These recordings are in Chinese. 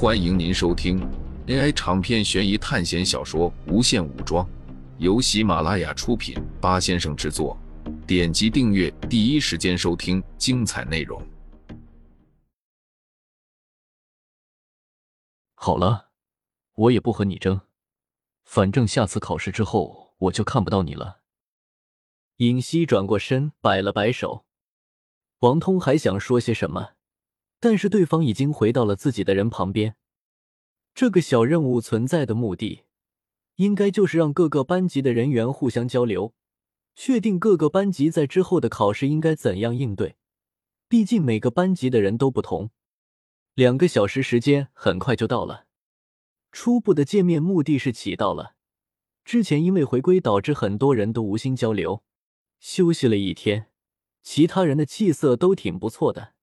欢迎您收听 AI 长篇悬疑探险小说《无限武装》，由喜马拉雅出品，八先生制作。点击订阅，第一时间收听精彩内容。好了，我也不和你争，反正下次考试之后我就看不到你了。尹熙转过身，摆了摆手。王通还想说些什么。但是对方已经回到了自己的人旁边。这个小任务存在的目的，应该就是让各个班级的人员互相交流，确定各个班级在之后的考试应该怎样应对。毕竟每个班级的人都不同。两个小时时间很快就到了，初步的见面目的是起到了。之前因为回归导致很多人都无心交流，休息了一天，其他人的气色都挺不错的。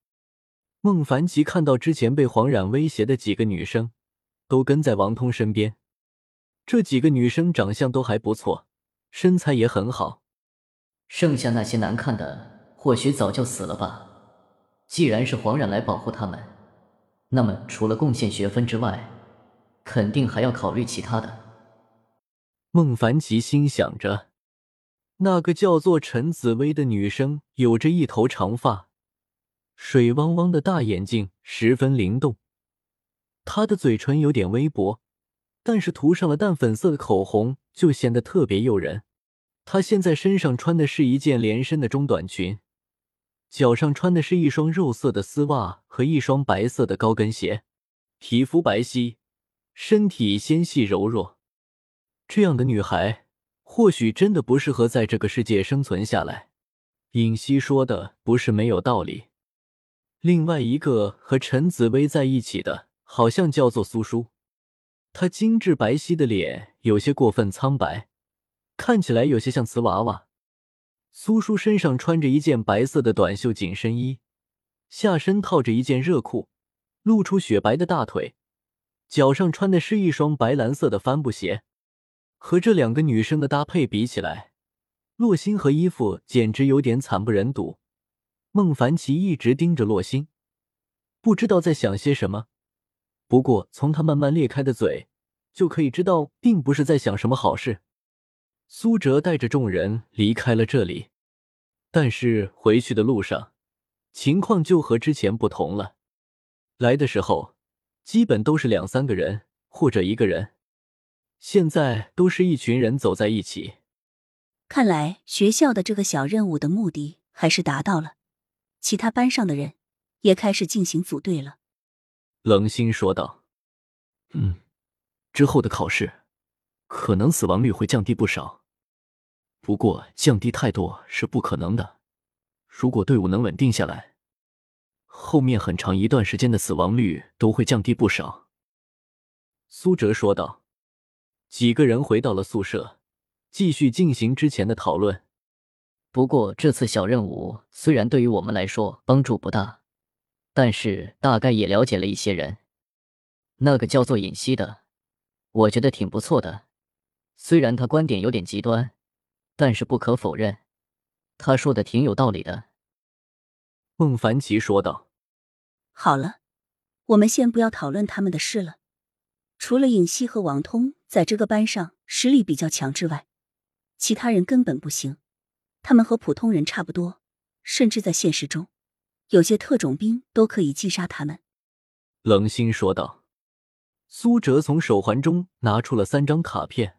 孟凡奇看到之前被黄冉威胁的几个女生，都跟在王通身边。这几个女生长相都还不错，身材也很好。剩下那些难看的，或许早就死了吧。既然是黄冉来保护他们，那么除了贡献学分之外，肯定还要考虑其他的。孟凡奇心想着，那个叫做陈紫薇的女生，有着一头长发。水汪汪的大眼睛十分灵动，她的嘴唇有点微薄，但是涂上了淡粉色的口红就显得特别诱人。她现在身上穿的是一件连身的中短裙，脚上穿的是一双肉色的丝袜和一双白色的高跟鞋，皮肤白皙，身体纤细柔弱。这样的女孩或许真的不适合在这个世界生存下来。尹熙说的不是没有道理。另外一个和陈紫薇在一起的，好像叫做苏叔。她精致白皙的脸有些过分苍白，看起来有些像瓷娃娃。苏叔身上穿着一件白色的短袖紧身衣，下身套着一件热裤，露出雪白的大腿，脚上穿的是一双白蓝色的帆布鞋。和这两个女生的搭配比起来，洛心和衣服简直有点惨不忍睹。孟凡奇一直盯着洛心，不知道在想些什么。不过从他慢慢裂开的嘴，就可以知道，并不是在想什么好事。苏哲带着众人离开了这里，但是回去的路上，情况就和之前不同了。来的时候，基本都是两三个人或者一个人，现在都是一群人走在一起。看来学校的这个小任务的目的还是达到了。其他班上的人也开始进行组队了。冷心说道：“嗯，之后的考试可能死亡率会降低不少，不过降低太多是不可能的。如果队伍能稳定下来，后面很长一段时间的死亡率都会降低不少。”苏哲说道。几个人回到了宿舍，继续进行之前的讨论。不过这次小任务虽然对于我们来说帮助不大，但是大概也了解了一些人。那个叫做尹熙的，我觉得挺不错的。虽然他观点有点极端，但是不可否认，他说的挺有道理的。孟凡奇说道：“好了，我们先不要讨论他们的事了。除了尹熙和王通在这个班上实力比较强之外，其他人根本不行。”他们和普通人差不多，甚至在现实中，有些特种兵都可以击杀他们。”冷心说道。苏哲从手环中拿出了三张卡片，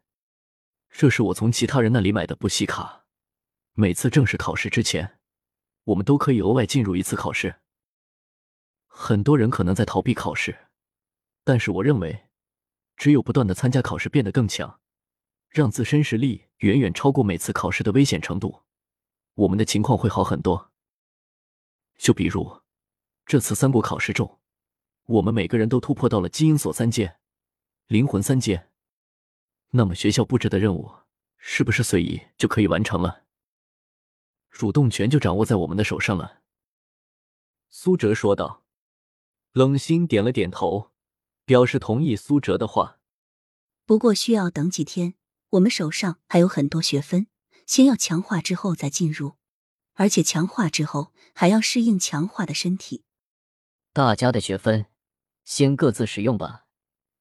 这是我从其他人那里买的补习卡。每次正式考试之前，我们都可以额外进入一次考试。很多人可能在逃避考试，但是我认为，只有不断的参加考试，变得更强，让自身实力远远超过每次考试的危险程度。我们的情况会好很多。就比如这次三国考试中，我们每个人都突破到了基因锁三阶、灵魂三阶，那么学校布置的任务是不是随意就可以完成了？主动权就掌握在我们的手上了。”苏哲说道。冷心点了点头，表示同意苏哲的话。不过需要等几天，我们手上还有很多学分。先要强化之后再进入，而且强化之后还要适应强化的身体。大家的学分先各自使用吧。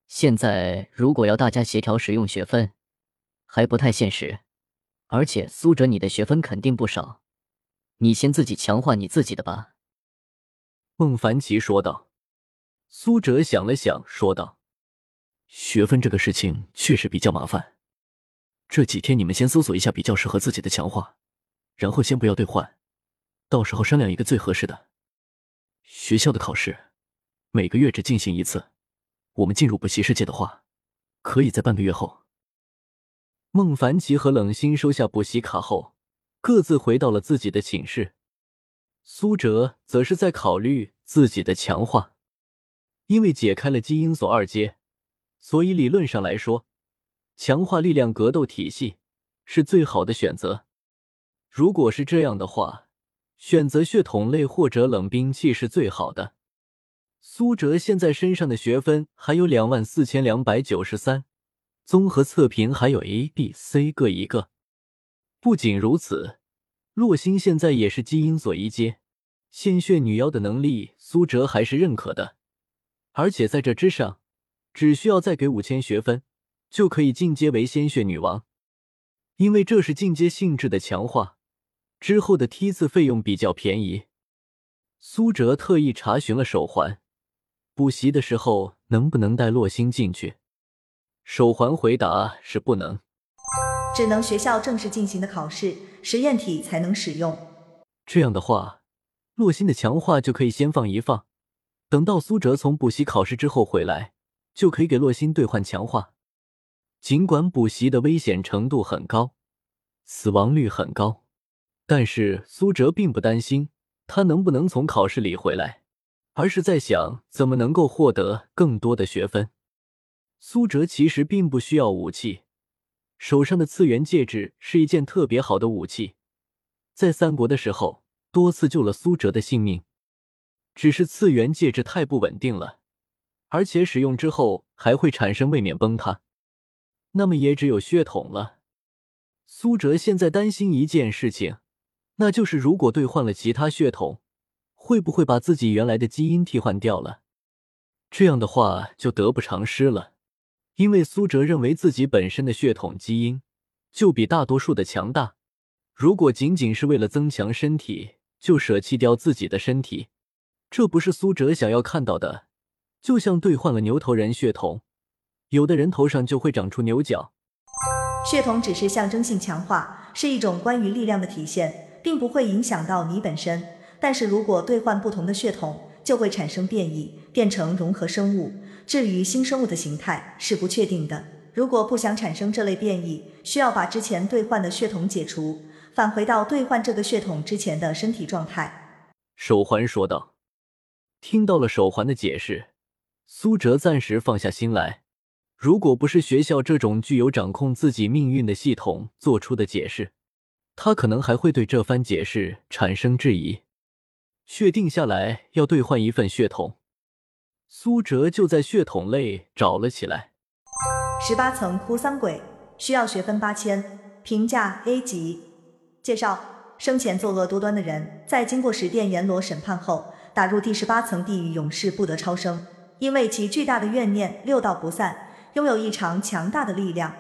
现在如果要大家协调使用学分，还不太现实。而且苏哲，你的学分肯定不少，你先自己强化你自己的吧。”孟凡奇说道。苏哲想了想，说道：“学分这个事情确实比较麻烦。这几天你们先搜索一下比较适合自己的强化，然后先不要兑换，到时候商量一个最合适的。学校的考试每个月只进行一次，我们进入补习世界的话，可以在半个月后。”孟凡奇和冷心收下补习卡后，各自回到了自己的寝室。苏哲则是在考虑自己的强化。因为解开了基因锁二阶，所以理论上来说，强化力量格斗体系是最好的选择。如果是这样的话，选择血统类或者冷兵器是最好的。苏哲现在身上的学分还有两万四千两百九十三，综合测评还有 A、B、C 各一个。不仅如此，洛星现在也是基因所一阶，鲜血女妖的能力，苏哲还是认可的。而且在这之上，只需要再给五千学分，就可以进阶为鲜血女王。因为这是进阶性质的强化，之后的梯次费用比较便宜。苏哲特意查询了手环，补习的时候能不能带洛星进去？手环回答是不能，只能学校正式进行的考试实验体才能使用。这样的话，洛星的强化就可以先放一放。等到苏哲从补习考试之后回来，就可以给洛星兑换强化。尽管补习的危险程度很高，死亡率很高，但是苏哲并不担心他能不能从考试里回来，而是在想怎么能够获得更多的学分。苏哲其实并不需要武器，手上的次元戒指是一件特别好的武器，在三国的时候多次救了苏哲的性命。只是次元戒指太不稳定了，而且使用之后还会产生位面崩塌，那么也只有血统了。苏哲现在担心一件事情，那就是如果兑换了其他血统，会不会把自己原来的基因替换掉了？这样的话就得不偿失了。因为苏哲认为自己本身的血统基因就比大多数的强大，如果仅仅是为了增强身体就舍弃掉自己的身体。这不是苏哲想要看到的，就像兑换了牛头人血统，有的人头上就会长出牛角。血统只是象征性强化，是一种关于力量的体现，并不会影响到你本身。但是如果兑换不同的血统，就会产生变异，变成融合生物。至于新生物的形态是不确定的。如果不想产生这类变异，需要把之前兑换的血统解除，返回到兑换这个血统之前的身体状态。手环说道。听到了手环的解释，苏哲暂时放下心来。如果不是学校这种具有掌控自己命运的系统做出的解释，他可能还会对这番解释产生质疑。确定下来要兑换一份血统，苏哲就在血统类找了起来。十八层哭丧鬼需要学分八千，评价 A 级。介绍：生前作恶多端的人，在经过十殿阎罗审判后。打入第十八层地狱，永世不得超生，因为其巨大的怨念六道不散，拥有异常强大的力量。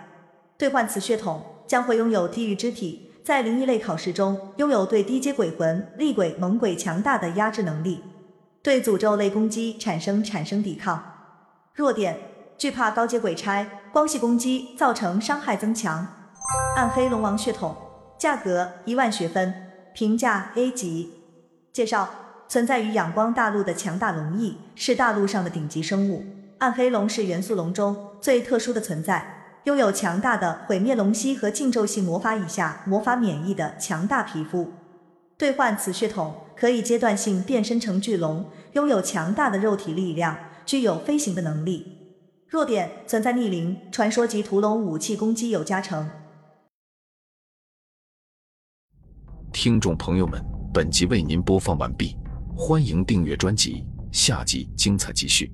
兑换此血统，将会拥有地狱之体，在灵异类考试中拥有对低阶鬼魂、厉鬼、猛鬼强大的压制能力，对诅咒类攻击产生产生抵抗。弱点：惧怕高阶鬼差，光系攻击造成伤害增强。暗黑龙王血统，价格一万学分，评价 A 级。介绍。存在于仰光大陆的强大龙翼，是大陆上的顶级生物。暗黑龙是元素龙中最特殊的存在，拥有强大的毁灭龙息和禁咒系魔法以下魔法免疫的强大皮肤。兑换此血统，可以阶段性变身成巨龙，拥有强大的肉体力量，具有飞行的能力。弱点存在逆鳞、传说级屠龙武器攻击有加成。听众朋友们，本集为您播放完毕。欢迎订阅专辑，下集精彩继续。